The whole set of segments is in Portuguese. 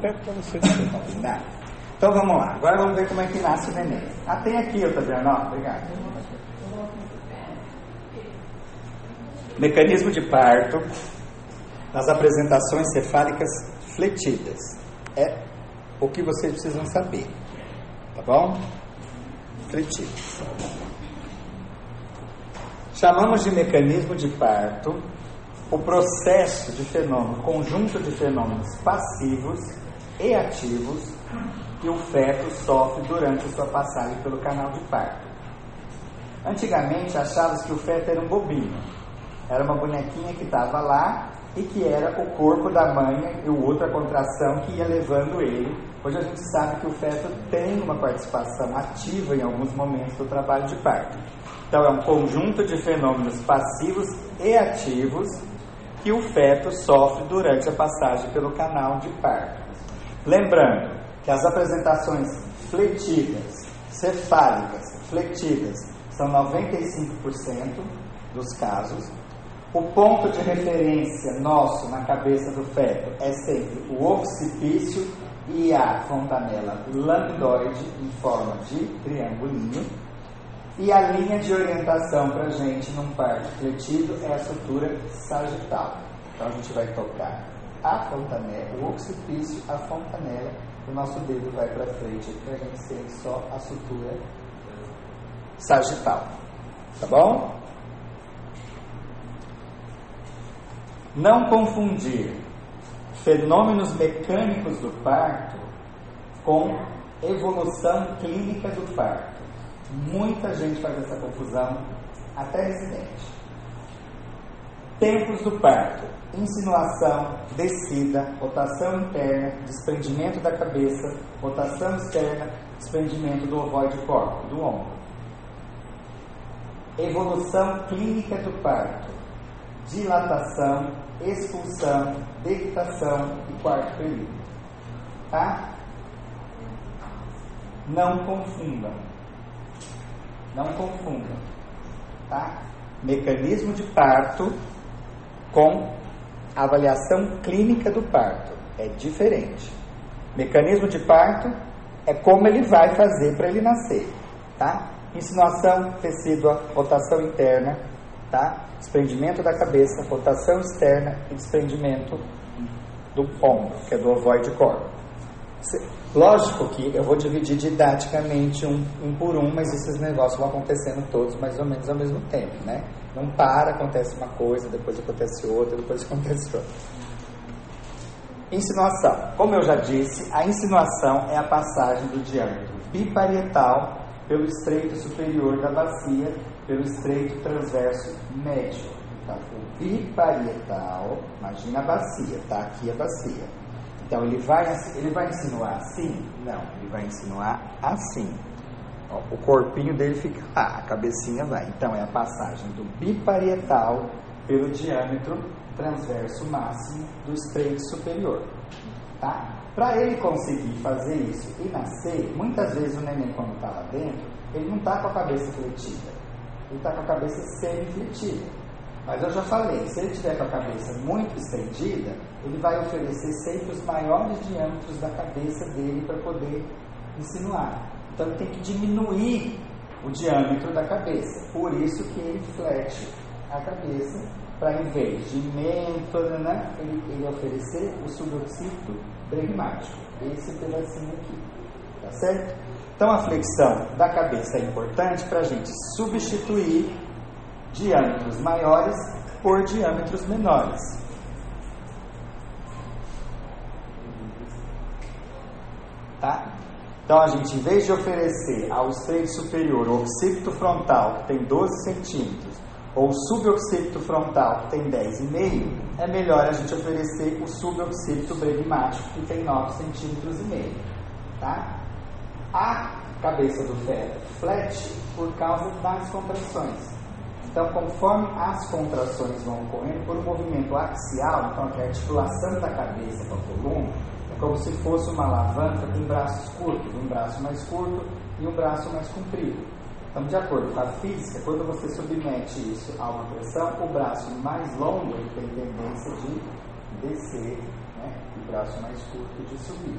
Para você combinar. Então vamos lá. Agora vamos ver como é que nasce o neném. Ah, tem aqui, Otaviano. Obrigado. Mecanismo de parto nas apresentações cefálicas fletidas. É o que vocês precisam saber. Tá bom? Fletidas. Chamamos de mecanismo de parto o processo de fenômeno, conjunto de fenômenos passivos e ativos que o feto sofre durante sua passagem pelo canal de parto. Antigamente achava-se que o feto era um bobinho, era uma bonequinha que estava lá e que era o corpo da mãe e o outro a contração que ia levando ele. Hoje a gente sabe que o feto tem uma participação ativa em alguns momentos do trabalho de parto. Então é um conjunto de fenômenos passivos e ativos que o feto sofre durante a passagem pelo canal de parto. Lembrando que as apresentações fletidas, cefálicas, fletidas, são 95% dos casos. O ponto de referência nosso na cabeça do feto é sempre o occipício e a fontanela lambdoide em forma de triangulinho. E a linha de orientação para gente num parto fletido é a sutura sagital. Então a gente vai tocar a fontanela, o occipício, a fontanela, o nosso dedo vai para frente para a gente ser só a sutura sagital. Tá bom? Não confundir fenômenos mecânicos do parto com evolução clínica do parto. Muita gente faz essa confusão, até residente. Tempos do parto: insinuação, descida, rotação interna, desprendimento da cabeça, rotação externa, desprendimento do ovoide corpo, do ombro. Evolução clínica do parto: dilatação, expulsão, dectação e quarto período. Tá? Não confundam. Não confundam. Tá? Mecanismo de parto com avaliação clínica do parto. É diferente. Mecanismo de parto é como ele vai fazer para ele nascer. Tá? Insinuação, tecido, rotação interna, tá? Desprendimento da cabeça, rotação externa e desprendimento do ombro, que é do ovoide corpo. Lógico que eu vou dividir didaticamente um, um, por um, mas esses negócios vão acontecendo todos mais ou menos ao mesmo tempo, né? Não para, acontece uma coisa, depois acontece outra, depois acontece outra. Insinuação. Como eu já disse, a insinuação é a passagem do diâmetro biparietal pelo estreito superior da bacia, pelo estreito transverso médio. Então, o biparietal, imagina a bacia, tá aqui a bacia. Então, ele vai, ele vai insinuar assim? Não, ele vai insinuar assim. O corpinho dele fica lá, a cabecinha vai. Então, é a passagem do biparietal pelo diâmetro transverso máximo do estreito superior. Tá? Para ele conseguir fazer isso e nascer, muitas vezes o neném, quando está lá dentro, ele não está com a cabeça fletida, ele está com a cabeça semi-fletida. Mas eu já falei, se ele tiver com a cabeça muito estendida, ele vai oferecer sempre os maiores diâmetros da cabeça dele para poder insinuar. Então ele tem que diminuir o diâmetro da cabeça. Por isso que ele flete a cabeça para em vez de mento, né, ele, ele oferecer o suboccipito bregmático. Esse pedacinho aqui. Tá certo? Então a flexão da cabeça é importante para a gente substituir diâmetros maiores por diâmetros menores. Tá? Então a gente, em vez de oferecer ao estreito superior o occipito frontal, que tem 12 centímetros, ou o suboccipito frontal, que tem 10,5, é melhor a gente oferecer o suboccipito bregmático, que tem 9 centímetros e meio. Tá? A cabeça do feto flete por causa das contrações. Então, conforme as contrações vão ocorrendo, por um movimento axial, então a articulação da cabeça com a coluna é como se fosse uma alavanca com braços curtos, um braço mais curto e um braço mais comprido. Então, de acordo com a física, quando você submete isso a uma pressão, o braço mais longo tem tendência de descer né, e o braço mais curto de subir.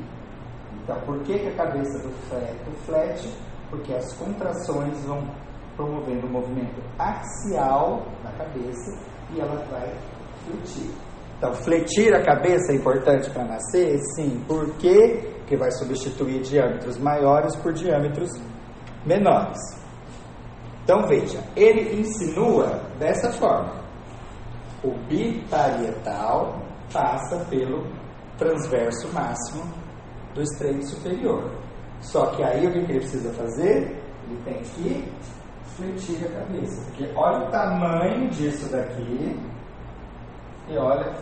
Então, por que, que a cabeça do feto flete? Porque as contrações vão promovendo o um movimento axial na cabeça e ela vai fletir. Então, fletir a cabeça é importante para nascer? Sim. Por quê? Porque vai substituir diâmetros maiores por diâmetros menores. Então, veja, ele insinua dessa forma. O biparietal passa pelo transverso máximo do estreito superior. Só que aí o que ele precisa fazer? Ele tem que fletir a cabeça. Porque olha o tamanho disso daqui e olha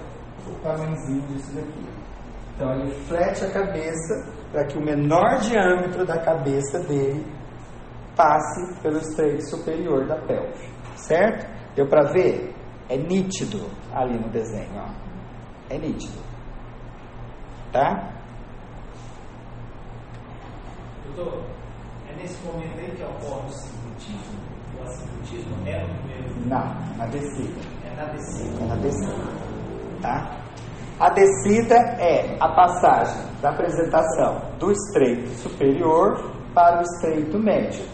o tamanhozinho disso daqui. Então ele flete a cabeça para que o menor diâmetro da cabeça dele passe pelo estreito superior da pelve. Certo? Deu para ver? É nítido ali no desenho. Ó. É nítido. Tá? Doutor, é nesse momento aí que ocorre o O assincretismo é no primeiro? Não, na descida. É na descida. É na descida. Tá? A descida é a passagem da apresentação do estreito superior para o estreito médio.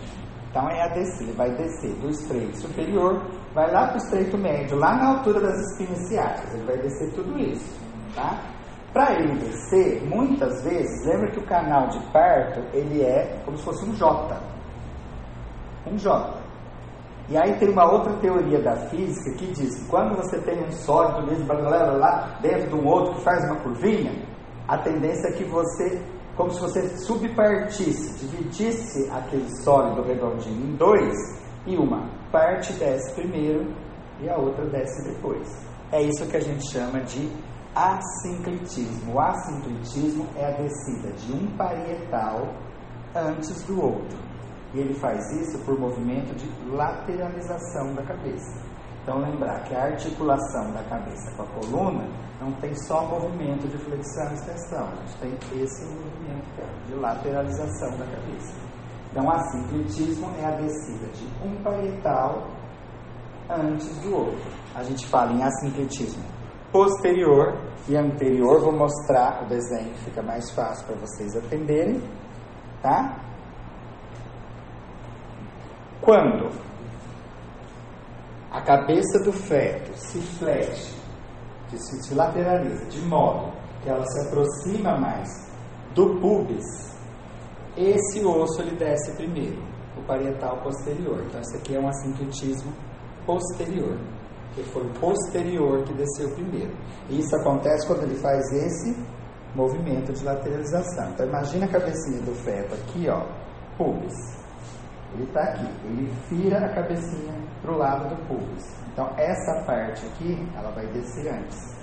Então é a descida, ele vai descer do estreito superior, vai lá para o estreito médio, lá na altura das espinas ciáticas, ele vai descer tudo isso, tá? Para ele descer, muitas vezes, lembra que o canal de parto, ele é como se fosse um J. Um J. E aí tem uma outra teoria da física que diz que quando você tem um sólido mesmo lá dentro de um outro que faz uma curvinha, a tendência é que você, como se você subpartisse, dividisse aquele sólido redondinho em dois, e uma parte desce primeiro e a outra desce depois. É isso que a gente chama de assinclitismo. O assinclitismo é a descida de um parietal antes do outro. E ele faz isso por movimento de lateralização da cabeça. Então, lembrar que a articulação da cabeça com a coluna não tem só movimento de flexão e extensão, a gente tem esse movimento de lateralização da cabeça. Então, assinclitismo é a descida de um parietal antes do outro. A gente fala em assinclitismo posterior e anterior. Vou mostrar o desenho, fica mais fácil para vocês atenderem, tá? Quando a cabeça do feto se flete, se, se lateraliza, de modo que ela se aproxima mais do pubis, esse osso ele desce primeiro, o parietal posterior. Então, esse aqui é um assincretismo posterior que foi posterior que desceu primeiro. E isso acontece quando ele faz esse movimento de lateralização. Então imagina a cabecinha do feto aqui, ó, pubis. Ele está aqui, ele vira a cabecinha para o lado do pubis. Então essa parte aqui, ela vai descer antes.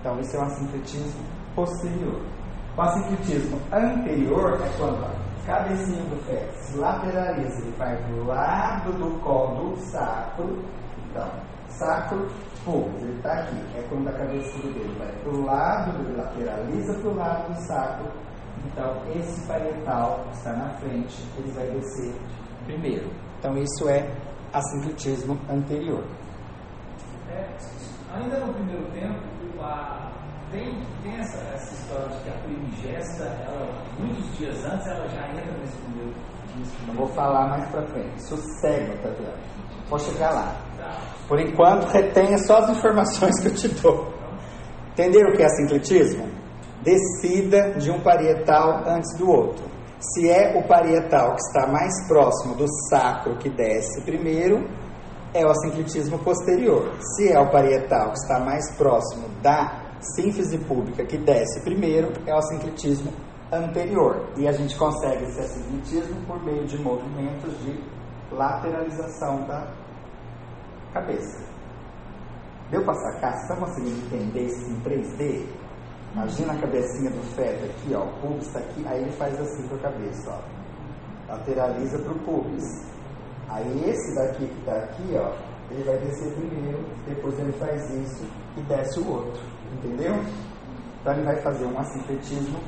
Então isso é um assincretismo posterior. O assincretismo anterior é quando a cabecinha do se lateraliza, ele vai para o lado do colo do sacro. Então, sacro pubis, ele está aqui, é quando a cabeça dele vai para o lado, ele lateraliza para o lado do sacro. Então, esse parietal está na frente, ele vai descer primeiro. Então, isso é assincretismo anterior. É, ainda no primeiro tempo, a, tem, tem essa, essa, história de que a primigesta, ela, muitos dias antes, ela já entra nesse primeiro. Nesse primeiro vou falar mais para frente. Sossega, Taviano. Vou chegar lá. Por enquanto, retenha só as informações que eu te dou. Entenderam o que é sincletismo? Descida de um parietal antes do outro. Se é o parietal que está mais próximo do sacro que desce primeiro, é o assincletismo posterior. Se é o parietal que está mais próximo da sínfise pública que desce primeiro, é o assincletismo anterior. E a gente consegue esse assincletismo por meio de movimentos de lateralização da cabeça. Deu para sacar? Está conseguindo entender isso em 3D? Imagina a cabecinha do feto aqui, ó, o pubis está aqui, aí ele faz assim com a cabeça, ó. Lateraliza para o pubis. Aí esse daqui que está aqui, ó, ele vai descer primeiro, depois ele faz isso e desce o outro. Entendeu? Então ele vai fazer um assincretismo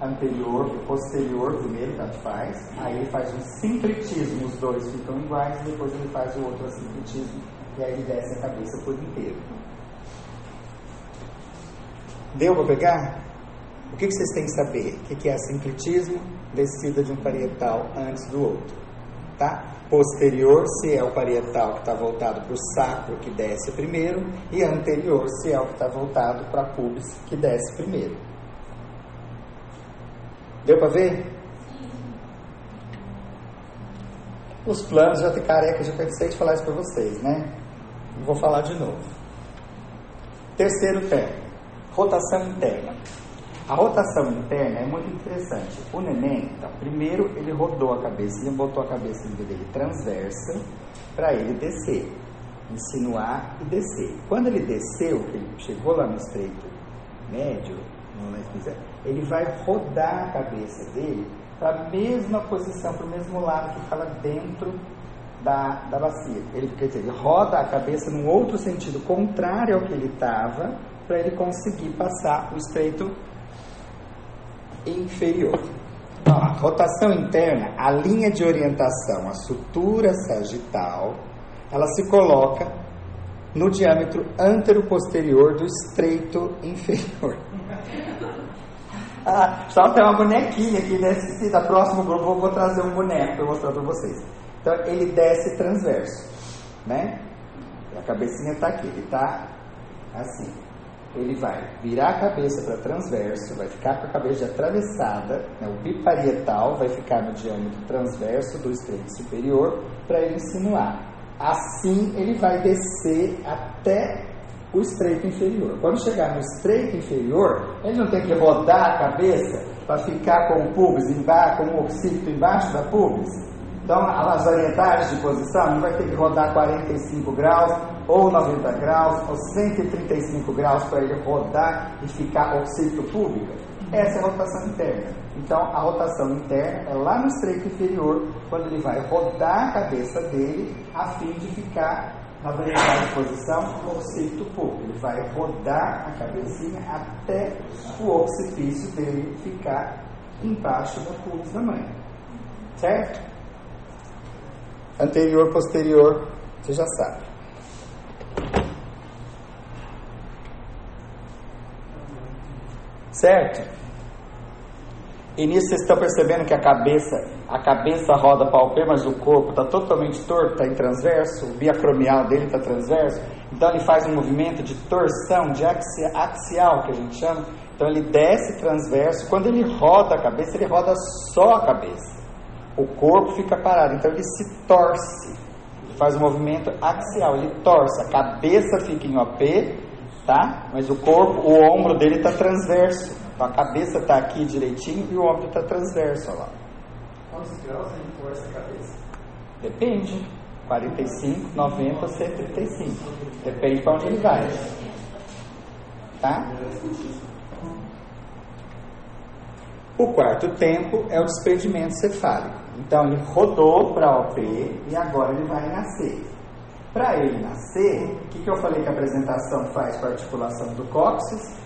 anterior posterior, primeiro, tanto faz. Aí ele faz um sincretismo, os dois ficam iguais, depois ele faz o outro assincretismo, e aí ele desce a cabeça por inteiro. Deu para pegar? O que, que vocês têm que saber? O que, que é sincretismo? Descida de um parietal antes do outro. Tá? Posterior, se é o parietal que está voltado para o sacro, que desce primeiro, e anterior, se é o que está voltado para a pubis, que desce primeiro. Deu para ver? Os planos já tem careca, já cansei de falar isso para vocês, né? Vou falar de novo. Terceiro termo, rotação interna. A rotação interna é muito interessante. O neném, então, primeiro ele rodou a cabeça, botou a cabeça dele transversa para ele descer, insinuar e descer. Quando ele desceu, que ele chegou lá no estreito médio, ele vai rodar a cabeça dele para a mesma posição, para o mesmo lado que fala dentro da, da bacia. Ele, quer dizer, ele roda a cabeça num outro sentido contrário ao que ele estava, para ele conseguir passar o estreito inferior. Então, a rotação interna, a linha de orientação, a sutura sagital, ela se coloca no diâmetro antero-posterior do estreito inferior. Ah, só tem uma bonequinha aqui nesse da próximo grupo, vou, vou trazer um boneco para mostrar para vocês. Então ele desce transverso, né? A cabecinha está aqui, ele está assim ele vai virar a cabeça para transverso, vai ficar com a cabeça atravessada, né, o biparietal vai ficar no diâmetro transverso do estreito superior para ele insinuar. Assim ele vai descer até o estreito inferior. Quando chegar no estreito inferior, ele não tem que rodar a cabeça para ficar com o pubis embaixo, com o occipito embaixo da pubis. Então, as orientagens de posição, não vai ter que rodar 45 graus, ou 90 graus, ou 135 graus para ele rodar e ficar occipito público. Essa é a rotação interna. Então, a rotação interna é lá no estreito inferior, quando ele vai rodar a cabeça dele, a fim de ficar na variedade de posição occipito público. Ele vai rodar a cabecinha até o occipício dele ficar embaixo da pubis da mãe. Certo? Anterior, posterior, você já sabe. Certo? E nisso vocês estão percebendo que a cabeça, a cabeça roda palpê, mas o corpo está totalmente torto, está em transverso, o biacromial dele está transverso. Então ele faz um movimento de torção, de axial, que a gente chama. Então ele desce transverso. Quando ele roda a cabeça, ele roda só a cabeça o corpo fica parado, então ele se torce, ele faz um movimento axial, ele torce, a cabeça fica em OP, tá? Mas o corpo, o ombro dele está transverso, então a cabeça está aqui direitinho e o ombro está transverso, olha lá. Quantos graus ele torce a cabeça? Depende, 45, 90, 135, depende para onde ele vai, tá? O quarto tempo é o despedimento cefálico. Então ele rodou para a OP e agora ele vai nascer. Para ele nascer, o que, que eu falei que a apresentação faz com a articulação do cóccix?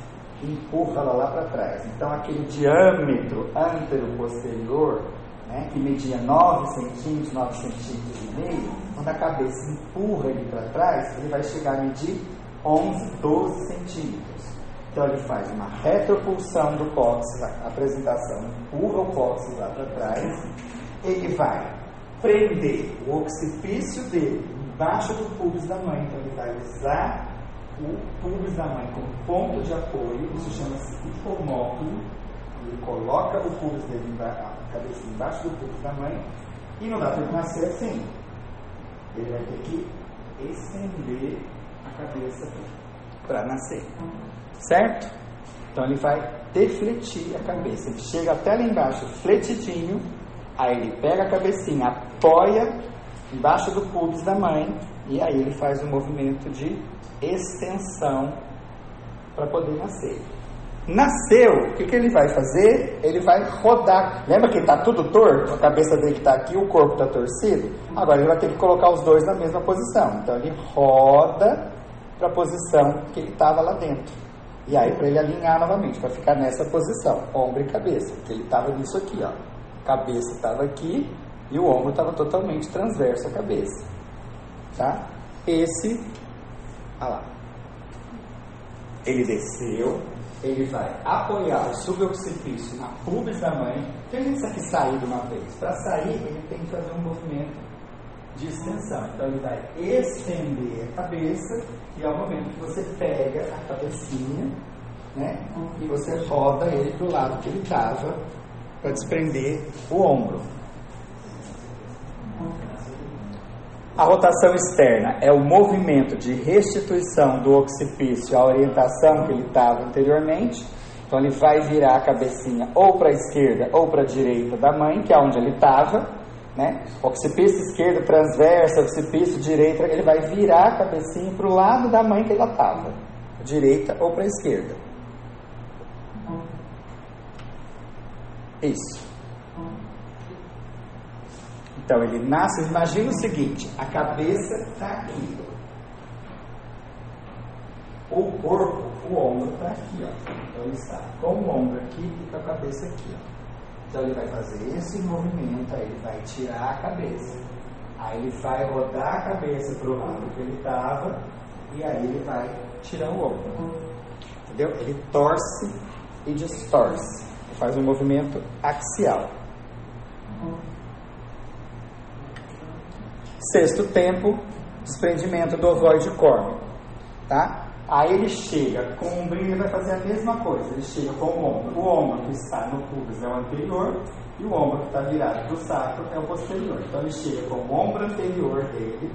Empurra ela lá para trás. Então aquele diâmetro antero-posterior, né, que media 9 centímetros, 9 centímetros e meio, quando a cabeça empurra ele para trás, ele vai chegar a medir 11, 12 centímetros. Então ele faz uma retropulsão do cóccix, a apresentação empurra o cóccix lá para trás ele vai prender o occipício dele embaixo do pubis da mãe. Então, ele vai usar o pubis da mãe como ponto de apoio, isso chama-se hipomóculo. Ele coloca o pubis dele, a cabeça embaixo do pubis da mãe, e não dá para ele nascer assim. Ele vai ter que estender a cabeça para nascer. Certo? Então ele vai defletir a cabeça. Ele chega até lá embaixo, fletidinho, Aí ele pega a cabecinha, apoia embaixo do pubis da mãe e aí ele faz um movimento de extensão para poder nascer. Nasceu, o que, que ele vai fazer? Ele vai rodar. Lembra que está tudo torto? A cabeça dele está aqui, o corpo está torcido? Agora ele vai ter que colocar os dois na mesma posição. Então ele roda para a posição que ele estava lá dentro. E aí para ele alinhar novamente, para ficar nessa posição, ombro e cabeça, porque ele estava nisso aqui, ó cabeça estava aqui e o ombro estava totalmente transverso à cabeça. Tá? Esse, olha lá. Ele desceu, ele vai apoiar o suboccipício na pubis da mãe. Gente que sair de uma vez. Para sair, ele tem que fazer um movimento de extensão. Então ele vai estender a cabeça e é o momento que você pega a cabecinha né, e você roda ele para o lado que ele estava para desprender o ombro. A rotação externa é o movimento de restituição do occipício à orientação que ele estava anteriormente. Então ele vai virar a cabecinha ou para a esquerda ou para a direita da mãe, que é onde ele estava. Né? Occipício esquerdo transverso, occipício direita, ele vai virar a cabecinha para o lado da mãe que ele estava, direita ou para a esquerda. Isso. Então ele nasce, imagina o seguinte, a cabeça está aqui. O corpo, o ombro está aqui, ó. Então ele está com o ombro aqui e com a cabeça aqui, ó. Então ele vai fazer esse movimento, aí ele vai tirar a cabeça. Aí ele vai rodar a cabeça para o lado que ele estava e aí ele vai tirar o ombro. Entendeu? Ele torce e distorce. Faz um movimento axial. Sexto tempo, desprendimento do ovoide córneo. Tá? Aí ele chega com o ombrinho, ele vai fazer a mesma coisa. Ele chega com o ombro. O ombro que está no pubis é o anterior e o ombro que está virado para o sacro é o posterior. Então ele chega com o ombro anterior dele,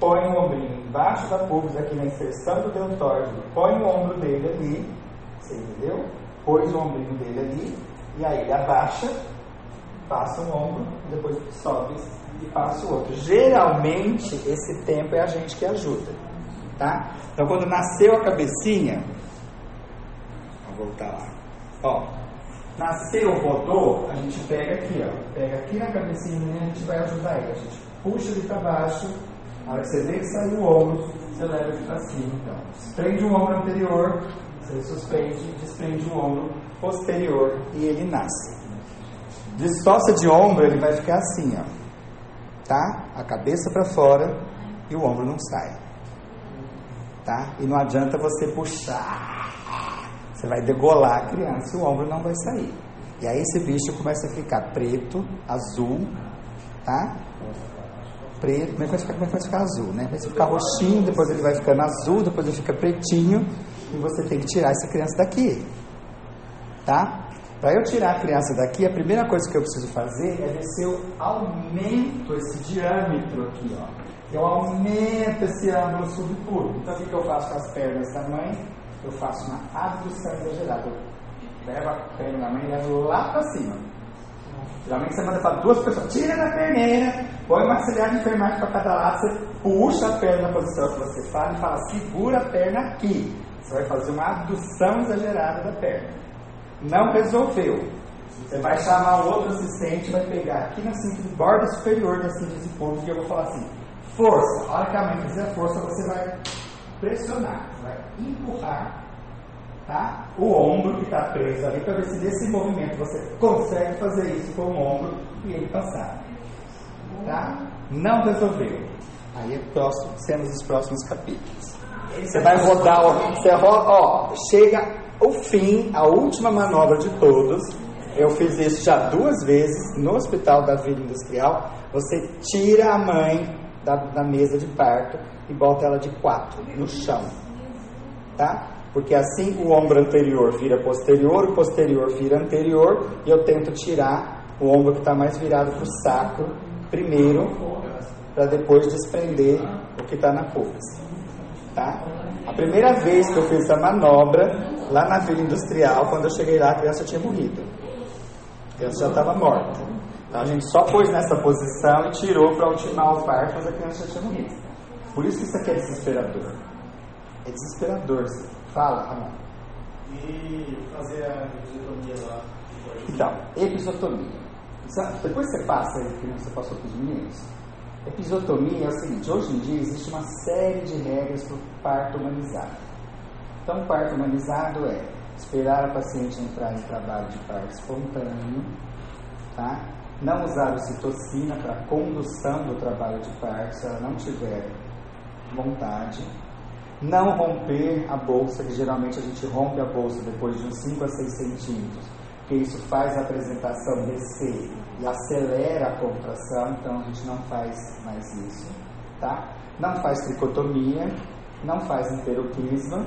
põe o ombrinho embaixo da pubis, aqui na inserção do deltóide, põe o ombro dele ali, você entendeu? Pôs o ombrinho dele ali, e aí ele abaixa, passa o ombro, depois sobe e passa o outro. Geralmente, esse tempo é a gente que ajuda. Tá? Então, quando nasceu a cabecinha, vou voltar lá. Ó, nasceu, rodou, a gente pega aqui, ó. Pega aqui na cabecinha e a gente vai ajudar ele. A gente puxa ele para baixo. Na hora que você vê que saiu o ombro, você leva ele para cima. Então, desprende o ombro anterior, você suspende, desprende o ombro posterior e ele nasce. Distorce de ombro, ele vai ficar assim, ó tá? A cabeça para fora e o ombro não sai, tá? E não adianta você puxar, você vai degolar a criança e o ombro não vai sair. E aí esse bicho começa a ficar preto, azul, tá? Preto, como é vai ficar, é vai ficar azul, né? Vai ficar roxinho, depois ele vai ficando azul, depois ele fica pretinho e você tem que tirar essa criança daqui, tá? Para eu tirar a criança daqui, a primeira coisa que eu preciso fazer é ver se eu aumento esse diâmetro aqui, ó. Eu aumento esse ângulo subpúbico. Então, o que, que eu faço com as pernas da mãe? Eu faço uma abdução exagerada. Eu levo a perna da mãe e levo lá para cima. Geralmente você manda para duas pessoas, tira da perneira, põe uma auxiliar de enfermagem para cada lado, você puxa a perna na posição que você fala e fala, segura a perna aqui. Você vai fazer uma abdução exagerada da perna. Não resolveu. Você vai chamar o outro assistente, vai pegar aqui na síntese, borda superior da síntese pública, e eu vou falar assim: força. A hora que a mãe fizer força, você vai pressionar, vai empurrar tá? o ombro que está preso ali, para ver se nesse movimento você consegue fazer isso com o ombro e ele passar. Tá? Não resolveu. Aí é próximo, temos os próximos capítulos. Você vai rodar, ó, você roda, ó, chega o fim, a última manobra de todos, eu fiz isso já duas vezes no Hospital da Vila Industrial. Você tira a mãe da, da mesa de parto e bota ela de quatro no chão, tá? Porque assim o ombro anterior vira posterior, o posterior vira anterior e eu tento tirar o ombro que está mais virado para o sacro primeiro, para depois desprender o que está na pubis, tá? A primeira vez que eu fiz essa manobra, lá na Vila Industrial, quando eu cheguei lá, a criança tinha morrido. A criança já estava morta. Então a gente só pôs nessa posição e tirou para ultimar o parto, mas a criança já tinha morrido. Por isso que isso aqui é desesperador. É desesperador. Fala, Ramon. E fazer a episiotomia lá. Então, episiotomia. Depois você passa aí, que você passou para os meninos. Episiotomia é o seguinte: hoje em dia existe uma série de regras para o parto humanizado. Então, parto humanizado é esperar a paciente entrar em trabalho de parto espontâneo, tá? não usar ocitocina para condução do trabalho de parto se ela não tiver vontade, Não romper a bolsa, que geralmente a gente rompe a bolsa depois de uns 5 a 6 centímetros, porque isso faz a apresentação descer e acelera a contração, então a gente não faz mais isso, tá? Não faz tricotomia, não faz enteroclisma,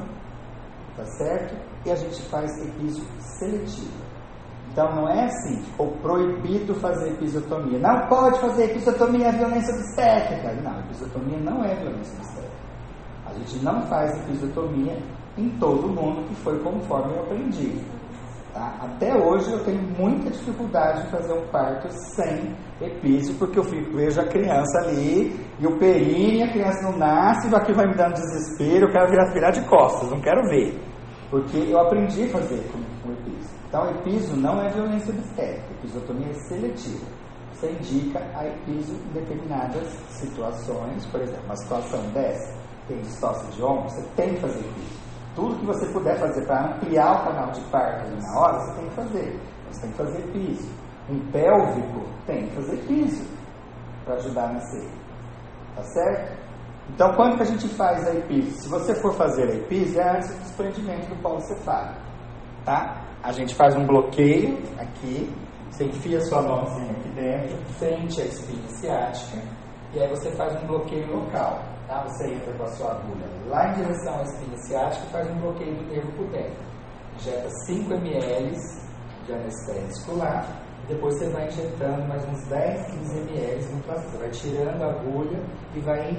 tá certo? E a gente faz episo seletivo. Então não é assim, ou proibido fazer episiotomia. Não pode fazer episiotomia, é violência obstétrica. Não, episiotomia não é violência obstétrica. A gente não faz episiotomia em todo mundo que foi conforme eu aprendi. Tá? Até hoje eu tenho muita dificuldade em fazer um parto sem epísio, porque eu fico, vejo a criança ali e o períneo, a criança não nasce, aquilo vai me dando desespero, eu quero virar, virar de costas, não quero ver. Porque eu aprendi a fazer com, com epísio. Então, epísio não é violência obstétrica, episiotomia é seletiva. Você indica a epísio em determinadas situações, por exemplo, uma situação dessa, tem distócia de ombro, você tem que fazer epísio. Tudo que você puder fazer para ampliar o canal de parto na hora, você tem que fazer. Você tem que fazer piso. Um pélvico tem que fazer piso para ajudar a nascer. Tá certo? Então, quando que a gente faz a episo? Se você for fazer a episo, é antes do desprendimento do polo cefálico. Tá? A gente faz um bloqueio aqui, você enfia sua mãozinha aqui dentro, frente à espinha ciática, e aí você faz um bloqueio local. Tá? Você entra com a sua agulha lá em direção à espinha ciática e faz um bloqueio do nervo pudético. Injeta 5 ml de anestésico lá, depois você vai injetando mais uns 10, 15 ml no placenta. Vai tirando a agulha e vai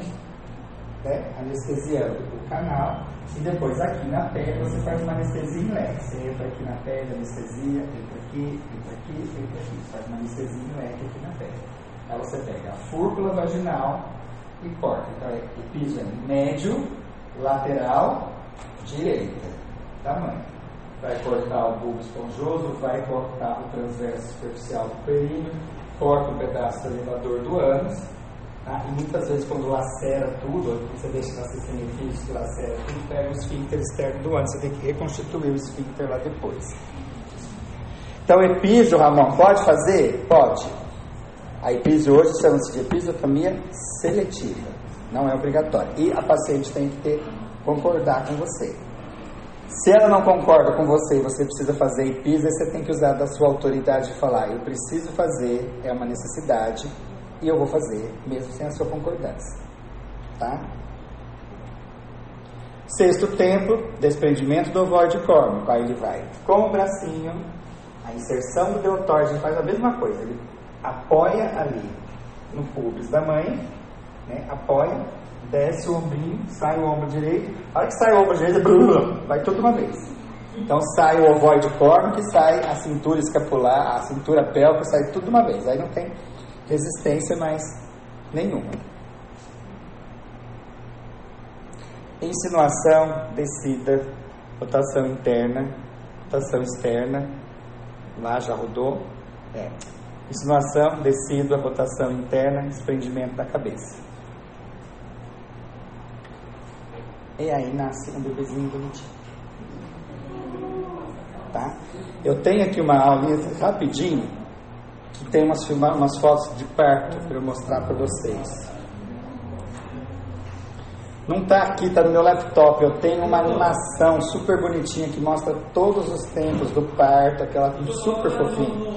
né, anestesiando o canal. E depois aqui na pele você faz uma anestesia em leque. Você entra aqui na pele, anestesia, entra aqui, entra aqui, entra aqui. Faz uma anestesia em leque aqui na pele. Aí você pega a fúrcula vaginal e corta. Então, é, o piso é médio, lateral, direita. Tamanho. Vai cortar o bulbo esponjoso, vai cortar o transverso superficial do períneo, corta um pedaço do elevador do ânus. Tá? E muitas vezes, quando lacera tudo, você deixa nascer sem efeitos, lacera tudo, pega o esfíncter externo do ânus. Você tem que reconstituir o esfíncter lá depois. Então, episo, Ramon, pode fazer? Pode. A episo hoje chama-se de episiotomia seletiva, não é obrigatória. E a paciente tem que ter, concordar com você. Se ela não concorda com você e você precisa fazer episo, você tem que usar da sua autoridade e falar: eu preciso fazer, é uma necessidade e eu vou fazer, mesmo sem a sua concordância. Tá? Sexto tempo, desprendimento do ovoide córnico. Aí ele vai com o bracinho, a inserção do deltóide, ele faz a mesma coisa. Ele apoia ali no pubis da mãe, né? apoia, desce o ombrinho, sai o ombro direito. A hora que sai o ombro direito, blum, vai tudo uma vez. Então sai o ovoide córnico e sai a cintura escapular, a cintura pélvica, sai tudo uma vez. Aí não tem resistência mais nenhuma. Insinuação, descida, rotação interna, rotação externa. Lá já rodou. É. Insinuação, descida, rotação interna, desprendimento da cabeça. E aí nasce um bebezinho bonitinho. Tá? Eu tenho aqui uma aulinha rapidinho tem umas, umas fotos de perto para eu mostrar para vocês. Não está aqui, está no meu laptop. Eu tenho uma animação super bonitinha que mostra todos os tempos do parto, aquela super fofinha.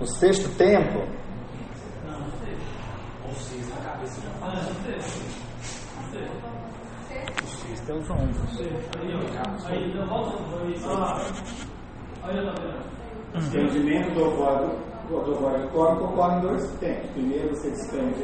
O sexto tempo? O sexto, a cabeça já fala. O sexto é os ombros. O Estendimento do ovário, do ovário córnico ocorre em dois tempos. Primeiro você despende